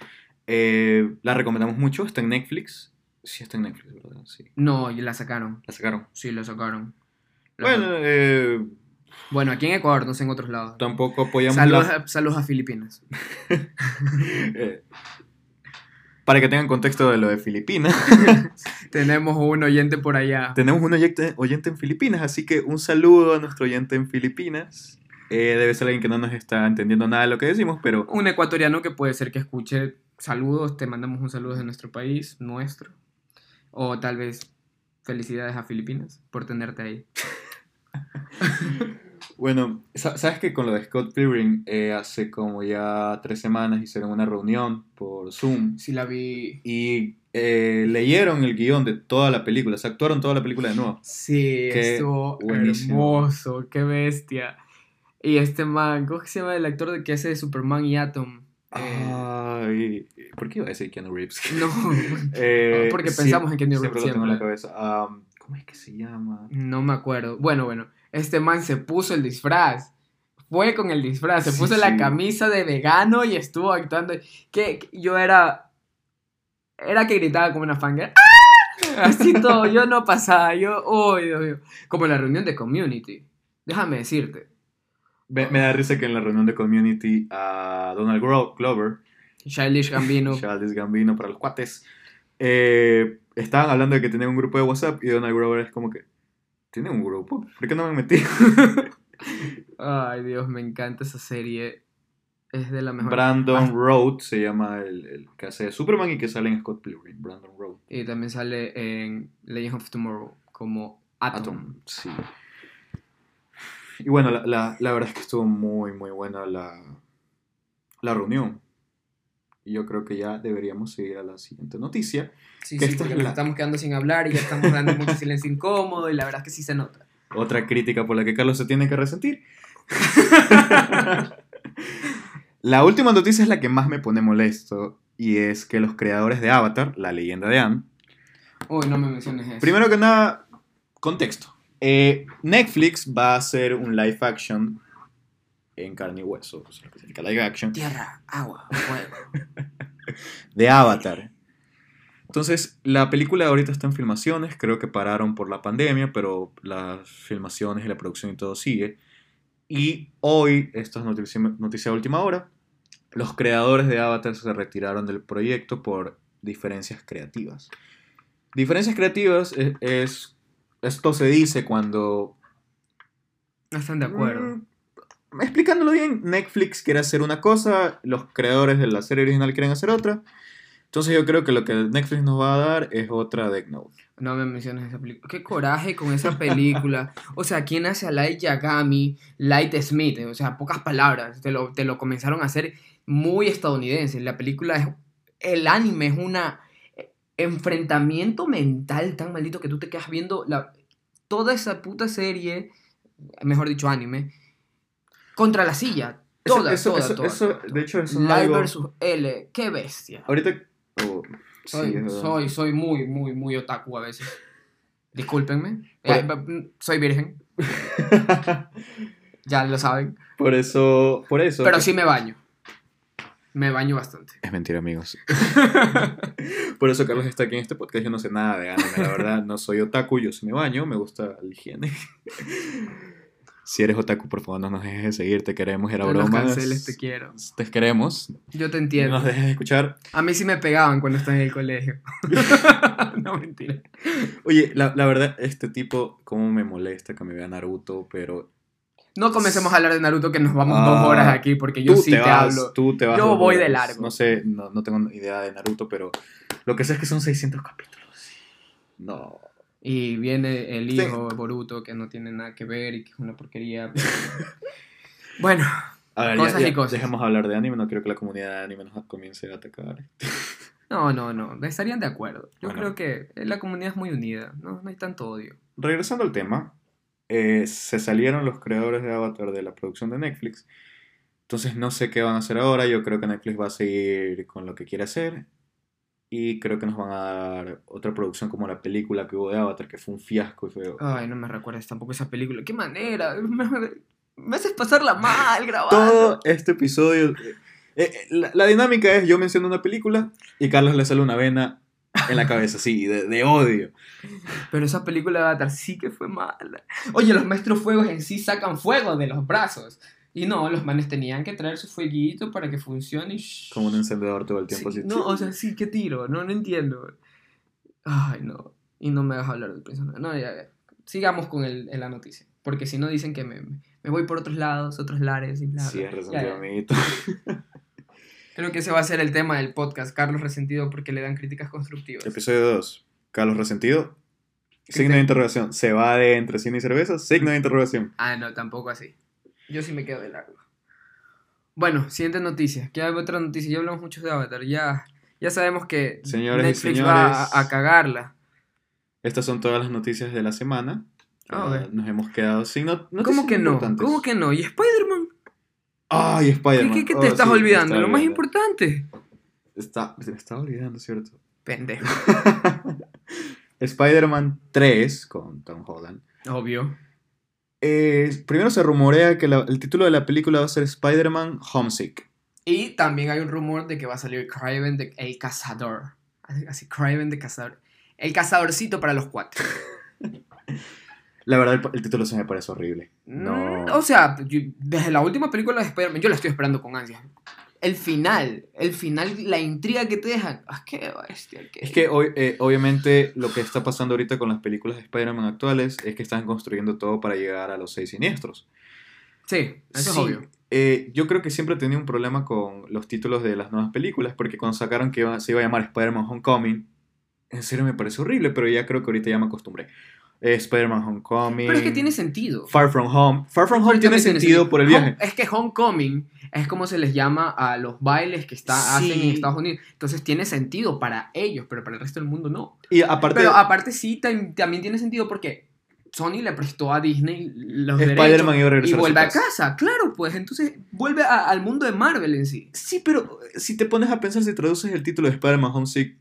eh, la recomendamos mucho. Está en Netflix. Sí, está en Netflix, ¿verdad? Sí. No, y la sacaron. La sacaron. Sí, la sacaron. La Bueno, sacaron. eh, bueno, aquí en Ecuador, no sé en otros lados. tampoco apoyamos Saludos, la- a, saludos a Filipinas. eh, para que tengan contexto de lo de Filipinas. Tenemos un oyente por allá. Tenemos un oyente, oyente en Filipinas, así que un saludo a nuestro oyente en Filipinas. Eh, debe ser alguien que no nos está entendiendo nada de lo que decimos, pero Un ecuatoriano que puede ser que escuche saludos, te mandamos un saludo de nuestro país, nuestro. O tal vez felicidades a Filipinas por tenerte ahí. bueno, sa- sabes que con lo de Scott Pilgrim eh, hace como ya tres semanas hicieron una reunión por Zoom Sí la vi. y eh, leyeron el guion de toda la película, se actuaron toda la película de nuevo. Sí, Qué estuvo buenísimo. hermoso, qué bestia. Y este man, ¿cómo que se llama el actor de que hace de Superman y Atom? Ay, ¿por qué iba a decir Keanu Reeves? no, Eh, porque sí, pensamos en Keanu siempre Reeves lo tengo en la siempre. cabeza. ¿Cómo es que se llama? no me acuerdo. Bueno, bueno, este man se puso el disfraz. Fue con el disfraz, se Sí, puso la camisa de vegano y estuvo actuando. Que yo era. Era que gritaba como una fangirl. ¡Ah! Así todo, yo no pasaba, yo, oh Dios mío. Como en la reunión de community. Déjame decirte. Me, me da risa que en la reunión de Community a Donald Glover, Childish Gambino. Childish Gambino para los cuates, eh, estaban hablando de que tenían un grupo de WhatsApp y Donald Glover es como que, ¿tiene un grupo? ¿Por qué no me metí? Ay, Dios, me encanta esa serie. Es de la mejor. Brandon Ah, Road se llama el, el que hace de Superman y que sale en Scott Pilgrim, Brandon Road. y también sale en Legend of Tomorrow como Atom. Atom, sí. Y bueno, la, la- la verdad es que estuvo muy, muy buena la, la reunión. Y yo creo que ya deberíamos seguir a la siguiente noticia. Sí, Que sí, esta porque es la- estamos quedando sin hablar y ya estamos dando mucho silencio incómodo y la verdad es que sí se nota. Otra crítica por la que Carlos se tiene que resentir. la última noticia es la que más me pone molesto. Y es que los creadores de Avatar, la leyenda de Anne, Uy, no me menciones eso. Primero que nada, contexto. Eh, Netflix va a hacer un live action en carne y hueso, o sea, que significa live action, Tierra, agua, fuego. de Avatar. Entonces, la película ahorita está en filmaciones, creo que pararon por la pandemia, pero las filmaciones y la producción y todo sigue. Y hoy, esta es noticia, noticia de última hora, los creadores de Avatar se retiraron del proyecto por diferencias creativas. Diferencias creativas es, es- esto se dice cuando No están de acuerdo. Explicándolo bien, Netflix quiere hacer una cosa, los creadores de la serie original quieren hacer otra. Entonces yo creo que lo que Netflix nos va a dar es otra Death Note. No me menciones esa película. Qué coraje con esa película. O sea, ¿quién hace a Light Yagami, Light Smith? O sea, pocas palabras. Te lo, te lo comenzaron a hacer muy estadounidense. La película es. El anime es una enfrentamiento mental tan maldito que tú te quedas viendo la, toda esa puta serie, mejor dicho, anime, contra la silla. Toda, eso, toda, eso- toda, eso, toda, toda. de hecho, eso es algo... versus L. Qué bestia. Ahorita... oh, sí, Soy, verdad. soy, soy muy, muy, muy otaku a veces. Discúlpenme. Por- Eh, mm, soy virgen, ya lo saben. por eso... Por eso... Pero sí me baño. Me baño bastante. Es mentira, amigos. Por eso Carlos está aquí en este podcast. Yo no sé nada de anime, la verdad. No soy otaku, yo sí me baño, me gusta la higiene. Si eres otaku, por favor, no nos dejes de seguir. Te queremos, era No broma. canceles, te quiero. Te queremos. Yo te No entiendo. nos dejes de escuchar. A mí sí me pegaban cuando estaba en el colegio. no, mentira. Oye, la, la verdad, este tipo, cómo me molesta que me vea Naruto, pero. No comencemos a hablar de Naruto que nos vamos Ah, dos horas aquí porque yo sí te, vas, hablo. Tú te vas Yo voy de horas. largo. No sé, no, no tengo idea de Naruto, pero lo que sé es que son 600 capítulos. No. Y viene el Sí. hijo Boruto que no tiene nada que ver y que es una porquería. pero- bueno, A ver, Cosas ya, y ya, cosas. dejemos hablar de anime. No quiero que la comunidad de anime nos comience a atacar. no, no, no. Estarían de acuerdo. Yo Bueno. creo que la comunidad es muy unida. No, no hay tanto odio. Regresando al tema, eh, se salieron los creadores de Avatar de la producción de Netflix. Entonces no sé qué van a hacer ahora. Yo creo que Netflix va a seguir con lo que quiere hacer. Y creo que nos van a dar otra producción como la película que hubo de Avatar, que fue un fiasco y feo. Ay, no me recuerdas tampoco esa película. ¿Qué manera? Me, me- me haces pasarla mal grabando. Todo este episodio... eh, eh, la, la dinámica es, yo menciono una película y Carlos le sale una vena en la cabeza, sí, de, de odio. Pero esa película de Avatar sí que fue mala. Oye, los maestros fuegos en sí sacan fuego de los brazos. Y no, los manes tenían que traer su fueguito para que funcione. y Como un encendedor todo el tiempo. Sí, así. no, o sea, sí, qué tiro, no, no entiendo. Ay, no. Y no me hagas hablar del personaje. No, ya, ya. Sigamos con el, en la noticia. Porque si no dicen que me, me voy por otros lados, otros lares y bla. bla. Cierre, Ya, Santiago, ya. amiguito. Creo que ese va a ser el tema del podcast. Carlos Resentido porque le dan críticas constructivas. Episodio 2. Carlos Resentido. ¿Qué Signo te- de interrogación. ¿Se va de entre cine y cerveza? Signo de interrogación. Ah, no, tampoco así. Yo sí me quedo de largo. Bueno, siguiente noticia. ¿Qué hay otra noticia? Ya hablamos mucho de Avatar. Ya, ya sabemos que Señores y Netflix señores. va a, a cagarla. Estas son todas las noticias de la semana. Ah, ok. Nos hemos quedado sin not- noticias ¿Cómo que no? ¿Cómo que no? ¿Y Spider-Man? Ay, ¿Qué, Spider-Man. qué- qué Oh, te estás sí, olvidando? Lo más importante. Está, se me estaba olvidando, ¿cierto? Pendejo. Spider-Man 3 con Tom Holland. Obvio. Eh, primero se rumorea que la- el título de la película va a ser Spider-Man Homesick. Y también hay un rumor de que va a salir Craven de El Cazador. Así, Craven de Cazador. El cazadorcito para los cuatro. La verdad, el, el título se me parece horrible. No. Mm, O sea, yo- desde la última película de Spider-Man, yo la estoy esperando con ansias. El final, el final, la intriga que te dejan. Ah, qué bestia. qué- Es que hoy, eh, obviamente lo que está pasando ahorita con las películas de Spider-Man actuales es que están construyendo todo para llegar a los seis siniestros. Sí, eso Sí, es obvio. eh, yo creo que siempre he tenido un problema con los títulos de las nuevas películas, porque cuando sacaron que iba- se iba a llamar Spider-Man Homecoming, en serio me parece horrible, pero ya creo que ahorita ya me acostumbré. Eh, Spider-Man Homecoming. Pero es que tiene sentido. Far From Home. Far From Home tiene sentido por el Home- viaje. es que Homecoming es como se les llama a los bailes que está, Sí. hacen en Estados Unidos. Entonces tiene sentido para ellos, pero para el resto del mundo no. Y aparte, Pero aparte sí, tam- también tiene sentido porque Sony le prestó a Disney los Spider-Man derechos iba a y vuelve a casa. casa. Claro, pues entonces vuelve a- al mundo de Marvel en sí. Sí, pero si te pones a pensar, si traduces el título de Spider-Man Homesick,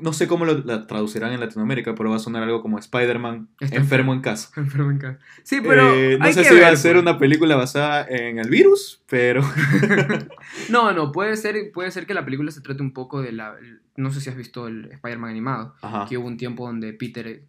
no sé cómo lo la traducirán en Latinoamérica, pero va a sonar algo como Spider-Man enfermo en casa. Enfermo en casa. Sí, pero Eh, no hay sé que si va a ser pues. una película basada en el virus, pero No, no, puede ser, puede ser que la película se trate un poco de la... No sé si has visto el Spider-Man animado, Ajá. que hubo un tiempo donde Peter eh,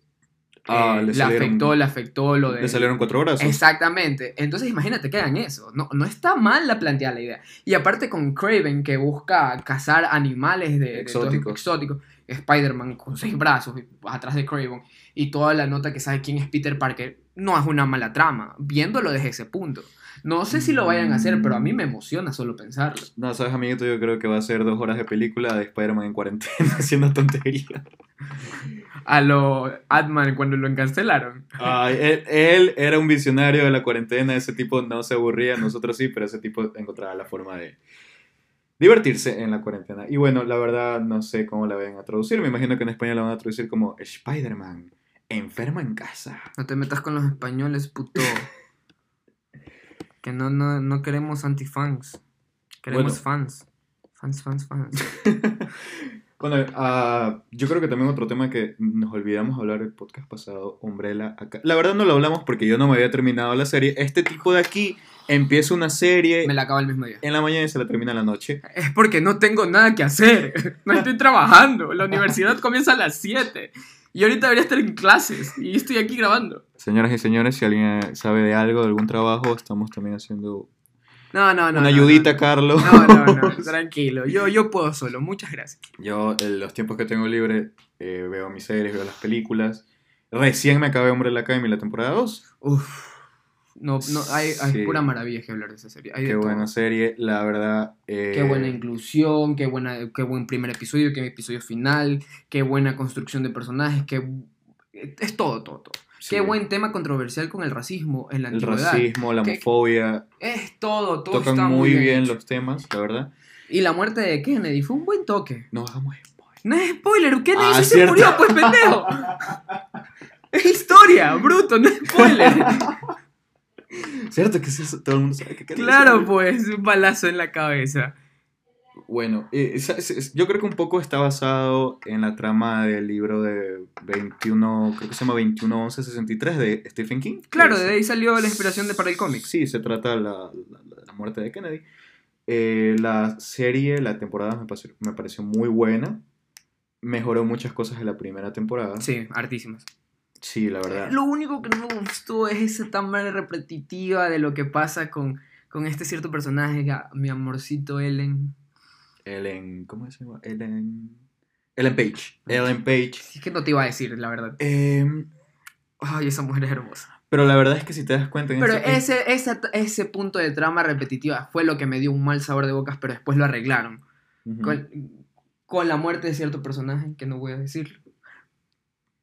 Ah, eh, le afectó, le afectó lo de... le salieron cuatro horas. Exactamente. Entonces imagínate que hagan eso. No, no está mal la planteada la idea. Y aparte con Craven que busca cazar animales de, de todos- Exóticos. Spider-Man con seis brazos atrás de Craven. Y toda la nota que sabe quién es Peter Parker. No es una mala trama. Viéndolo desde ese punto. No sé si lo vayan a hacer, pero a mí me emociona solo pensarlo. No, sabes, amiguito, yo creo que va a ser dos horas de película de Spider-Man en cuarentena haciendo tonterías. A lo Adman cuando lo encancelaron. Ay, él, él era un visionario de la cuarentena, ese tipo no se aburría, nosotros sí, pero ese tipo encontraba la forma de divertirse en la cuarentena. Y bueno, la verdad no sé cómo la vayan a traducir, me imagino que en España la van a traducir como Spider-Man, enferma en casa. No te metas con los españoles, puto. que no, no, no queremos antifans. Queremos Bueno. fans. Fans, fans, fans. Bueno, ah, yo creo que también otro tema que nos olvidamos hablar el podcast pasado, Umbrella acá. La verdad no lo hablamos porque yo no me había terminado la serie. Este tipo de aquí empieza una serie Me la acaba el mismo día. en la mañana y se la termina en la noche. Es porque no tengo nada que hacer. No estoy trabajando. La universidad comienza a las 7. Y ahorita debería estar en clases. Y estoy aquí grabando. Señoras y señores, si alguien sabe de algo, de algún trabajo, estamos también haciendo No, no, no. una no, ayudita, no, Carlos. No, no, no. Tranquilo. Yo, yo puedo solo. Muchas gracias. Yo, en los tiempos que tengo libre, eh, veo mis series, veo las películas. Recién me acabé Umbrella Academy la temporada 2. Uf. No, no, hay, hay Sí. pura maravilla que hablar de esa serie. Hay Qué todo. buena serie, la verdad. eh, Qué buena inclusión, qué, buena, qué buen primer episodio, qué episodio final, qué buena construcción de personajes, qué... Es todo, todo, todo. sí. Qué buen tema controversial con el racismo en la El antigüedad. racismo, la homofobia, Es todo, todo tocan está muy bien hecho. los temas, la verdad. Y la muerte de Kennedy fue un buen toque. No hagamos spoiler. No es spoiler, Kennedy Ah, sí se murió, pues pendejo. Es historia, bruto, no es spoiler. ¿Cierto que sí, todo el mundo sabe que Kennedy claro, es- pues, un balazo en la cabeza. Bueno, eh, yo creo que un poco está basado en la trama del libro de 21, creo que se llama 211163 de Stephen King. Claro, de ahí salió la inspiración de para el cómic. Sí, se trata de la, la- la muerte de Kennedy. Eh, la serie, la temporada me pareció, me pareció muy buena. Mejoró muchas cosas de la primera temporada. Sí, hartísimas. Sí, la verdad. Lo único que no me gustó es esa tan repetitiva de lo que pasa con, con este cierto personaje, mi amorcito Ellen. Ellen, ¿cómo se llama? Ellen. Ellen Page. Ellen Page. Sí, Es que no te iba a decir, la verdad. Eh, Ay, esa mujer es hermosa. pero la verdad es que si te das cuenta en Pero este- ese, ese, ese punto de trama repetitiva fue lo que me dio un mal sabor de bocas, pero después lo arreglaron. Con, con la muerte de cierto personaje, que no voy a decir.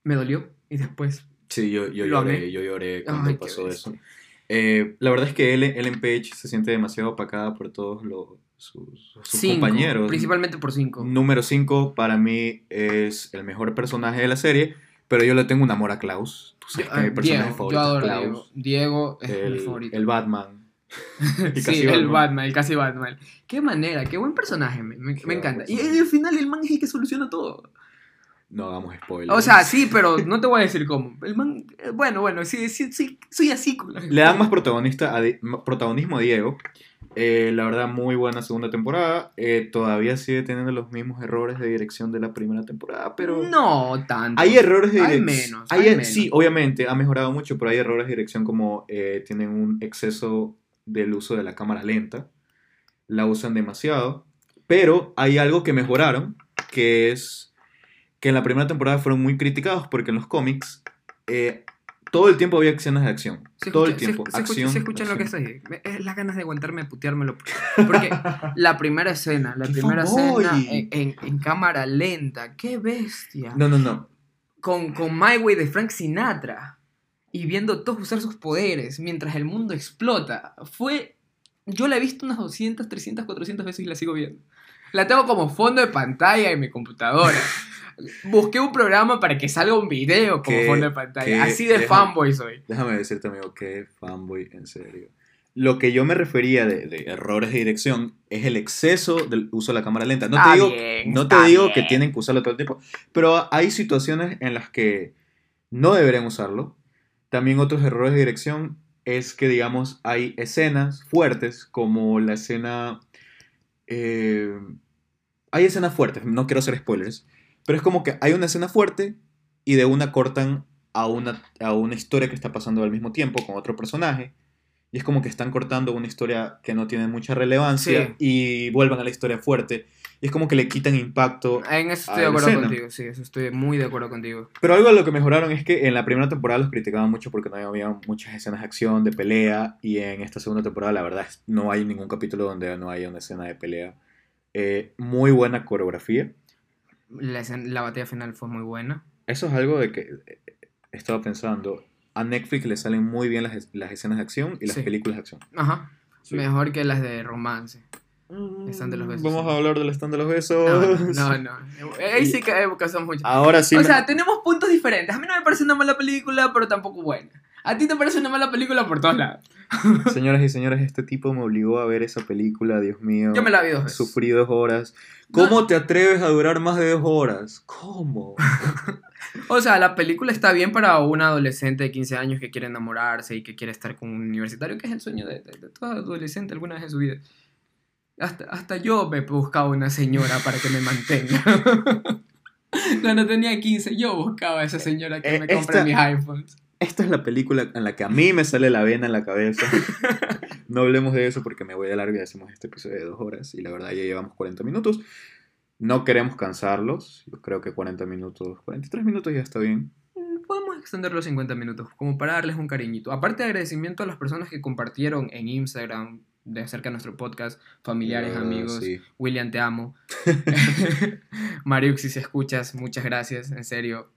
Me dolió y después. Sí, yo, yo Lo lloré, yo lloré cuando Ay, pasó eso. Eh, la verdad es que Ellen, Page se siente demasiado opacada por todos los, sus, sus Cinco, compañeros. Principalmente por cinco. Número 5 para mí es el mejor personaje de la serie, pero yo le tengo un amor a Klaus. Tú sabes que mi Ah, personaje Diego, favorito yo adoro es a Klaus. Diego. Diego es mi El, favorito. el Batman. Sí, el Batman. Batman, el casi Batman. Qué manera, qué buen personaje, me, me- me encanta. Y al final el man es el que soluciona todo. No hagamos spoilers. O sea, sí, pero no te voy a decir cómo. El man, eh, bueno, bueno, sí, sí, sí, soy así. con Le dan más protagonista a Di- protagonismo a Diego. Eh, la verdad, muy buena segunda temporada. Eh, todavía sigue teniendo los mismos errores de dirección de la primera temporada, pero... No tanto. Hay errores de Hay dirección. hay menos. Sí, obviamente, ha mejorado mucho, pero hay errores de dirección como eh, tienen un exceso del uso de la cámara lenta. La usan demasiado. Pero hay algo que mejoraron, que es que en la primera temporada fueron muy criticados porque en los cómics eh, todo el tiempo había escenas de acción. Se todo el escucha- tiempo. Se, se escucha- acción. se escuchan lo que acción. estoy. Es las ganas de aguantarme a puteármelo. Porque la primera escena, la ¡Qué primera escena en, en- en cámara lenta. ¡Qué bestia! No, no, no. Con, con My Way de Frank Sinatra. Y viendo todos usar sus poderes mientras el mundo explota. Fue. Yo la he visto unas 200, 300, 400 veces y la sigo viendo. La tengo como fondo de pantalla en mi computadora. Busqué un programa para que salga un video como ¿Qué- fondo de pantalla. qué- Así de fanboy soy. Déjame decirte, amigo, que fanboy, en serio. Lo que yo me refería de, de errores de dirección es el exceso del uso de la cámara lenta. No Está te digo, bien, no te digo bien. que tienen que usarlo todo el tiempo, pero hay situaciones en las que no deberían usarlo. También otros errores de dirección es que, digamos, hay escenas fuertes, como la escena... eh, hay escenas fuertes, no quiero hacer spoilers, pero es como que hay una escena fuerte y de una cortan a una, a una historia que está pasando al mismo tiempo con otro personaje. Y es como que están cortando una historia que no tiene mucha relevancia Sí. y vuelven a la historia fuerte. Y es como que le quitan impacto. En eso a estoy de la acuerdo escena. contigo, sí, eso estoy muy de acuerdo contigo. Pero algo a lo que mejoraron es que en la primera temporada los criticaban mucho porque no había muchas escenas de acción, de pelea. Y en esta segunda temporada, la verdad, no hay ningún capítulo donde no haya una escena de pelea. Eh, muy buena coreografía. La, escena- la batalla final fue muy buena. Eso es algo de que eh, he estado pensando. A Netflix le salen muy bien las, las escenas de acción y las Sí. películas de acción. Ajá. Sí. Mejor que las de romance. Stand de los besos, Vamos a hablar del stand de los No, besos. no, no. Ahí sí que mucho. Ahora sí. o me- sea, tenemos puntos diferentes. A mí no me parece una mala película, pero tampoco buena. A ti te parece una mala película por todos lados. Señoras y señores, este tipo me obligó a ver esa película, Dios mío. Yo me la vi dos veces. Sufrí dos horas. ¿Cómo te atreves a durar más de dos horas? ¿Cómo? O sea, la película está bien para un adolescente de 15 años que quiere enamorarse y que quiere estar con un universitario, que es el sueño de, de- de todo adolescente alguna vez en su vida. Hasta, hasta yo me buscaba una señora para que me mantenga. Cuando tenía 15, yo buscaba a esa señora que Eh, me compre esta- mis iPhones. Esta es la película en la que a mí me sale la vena en la cabeza. No hablemos de eso porque me voy de largo y hacemos este episodio de dos horas y la verdad ya llevamos 40 minutos. No queremos cansarlos. Yo creo que 40 minutos, 43 minutos ya está bien. Mm, Podemos extender los 50 minutos, como para darles un cariñito. Aparte de agradecimiento a las personas que compartieron en Instagram de acerca de nuestro podcast, familiares, amigos, sí. William, te amo. Mariux, si se escuchas, muchas gracias, en serio.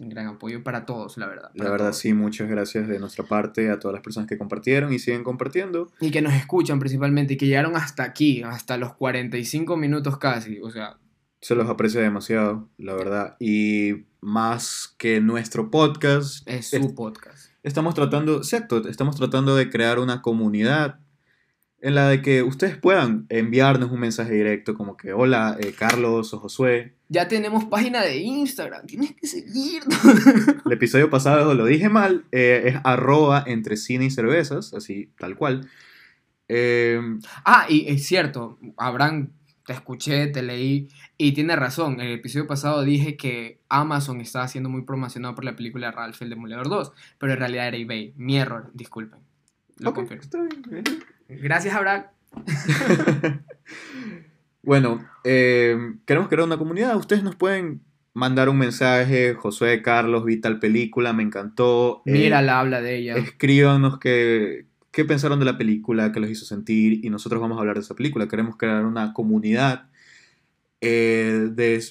Un gran apoyo para todos, la verdad. La verdad todos. sí, muchas gracias de nuestra parte a todas las personas que compartieron y siguen compartiendo. Y que nos escuchan principalmente y que llegaron hasta aquí, hasta los 45 minutos casi. O sea, Se los aprecia demasiado, la verdad. Y más que nuestro podcast. Es su podcast. Estamos tratando, exacto, estamos tratando de crear una comunidad en la de que ustedes puedan enviarnos un mensaje directo como que hola eh, Carlos o Josué. Ya tenemos página de Instagram, tienes que seguirnos. El episodio pasado lo dije mal, eh, es arroba entre cine y cervezas, así tal cual. Eh, Ah, y es cierto, Abraham, te escuché, te leí, y tiene razón. En el episodio pasado dije que Amazon estaba siendo muy promocionado por la película Ralph el Demoledor 2, pero en realidad era eBay. Mi error, disculpen. Lo ok, confirmo. está bien. Gracias, Abraham. Bueno, eh, queremos crear una comunidad. Ustedes nos pueden mandar un mensaje. Josué, Carlos, vi tal película, me encantó. Eh, Mírala, habla de ella. escríbanos qué, qué pensaron de la película, qué los hizo sentir. Y nosotros vamos a hablar de esa película. Queremos crear una comunidad eh, de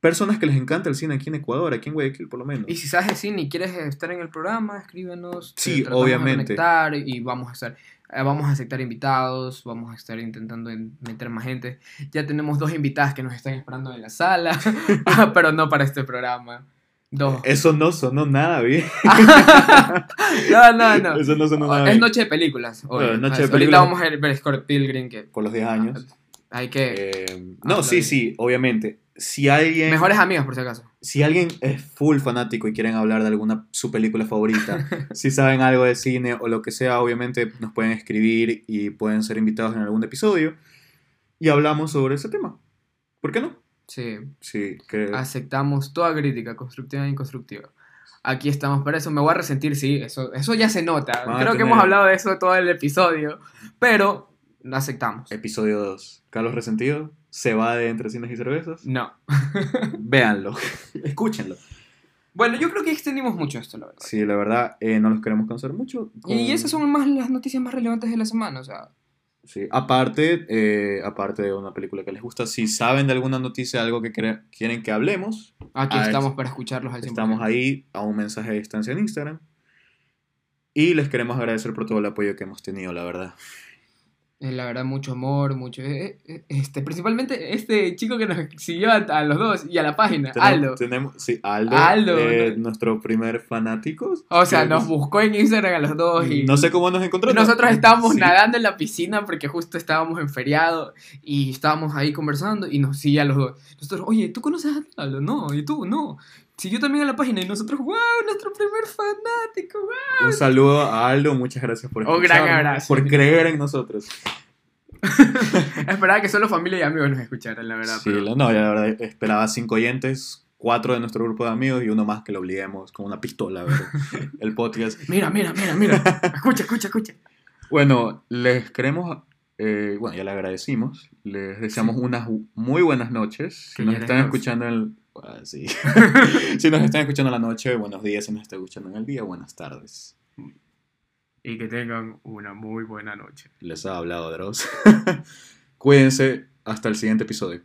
personas que les encanta el cine aquí en Ecuador, aquí en Guayaquil por lo menos. Y si sabes de cine y quieres estar en el programa, escríbenos. Sí, de obviamente. conectar y vamos a estar, eh, vamos a aceptar invitados, vamos a estar intentando en- meter más gente. Ya tenemos dos invitadas que nos están esperando en la sala, pero no para este programa. Dos. Eso no sonó nada bien. no, no, no. Eso no sonó nada Es noche de películas. Bueno, noche de Ahorita películas. vamos a ver Scott Pilgrim que Por los 10 años. hay que... Eh, no, sí, sí, obviamente. Si alguien, Mejores amigos, por si acaso. si alguien es full fanático y quieren hablar de alguna su película favorita, si saben algo de cine o lo que sea, obviamente nos pueden escribir y pueden ser invitados en algún episodio y hablamos sobre ese tema. ¿Por qué no? Sí. Sí, que Aceptamos toda crítica, constructiva e inconstructiva. Aquí estamos para eso. Me voy a resentir, sí, eso, eso ya se nota. Van Creo que hemos hablado de eso todo el episodio, pero lo aceptamos. episodio 2. Carlos Resentido se va de Entre Cines y Cervezas. No. Véanlo, escúchenlo. Bueno, yo creo que extendimos mucho esto, la verdad. Sí, la verdad, eh, no los queremos cansar mucho. Y esas son más las noticias más relevantes de la semana, o sea, Sí, aparte, eh, aparte de una película que les gusta, si saben de alguna noticia, algo que quieren que hablemos, aquí estamos es- para escucharlos al 100%. estamos ahí a un mensaje de distancia en Instagram. Y les queremos agradecer por todo el apoyo que hemos tenido, la verdad. Eh, La verdad, mucho amor, mucho... eh, eh, Este, principalmente este chico que nos siguió a, a los dos y a la página, Tenemos- Aldo. Tenemos, sí, Aldo, Aldo, eh, no- nuestro primer fanático. O sea, nos buscó en Instagram a los dos y... No sé cómo nos encontró. Nosotros estábamos Sí. nadando en la piscina porque justo estábamos en feriado y estábamos ahí conversando y nos seguía los dos. Nosotros, oye, ¿tú conoces a Aldo? No, y tú, no. Siguió también a la página y nosotros, wow, nuestro primer fanático, wow. Un saludo a Aldo, muchas gracias por Un gran abrazo. por creer en nosotros. Esperaba que solo familia y amigos nos escucharan, la verdad. Sí, pero- la- no, ya la verdad esperaba cinco oyentes, cuatro de nuestro grupo de amigos y uno más que lo obliguemos con una pistola a ver el podcast. Mira, mira, mira, mira. Escucha, escucha, escucha. Bueno, les queremos, eh, bueno, ya le agradecimos, les deseamos unas muy buenas noches. Si nos están escuchando en el... ah, sí. si nos están escuchando en la noche, buenos días. Si nos están escuchando en el día, buenas tardes. Y que tengan una muy buena noche. Les ha hablado Dross. Cuídense, hasta el siguiente episodio.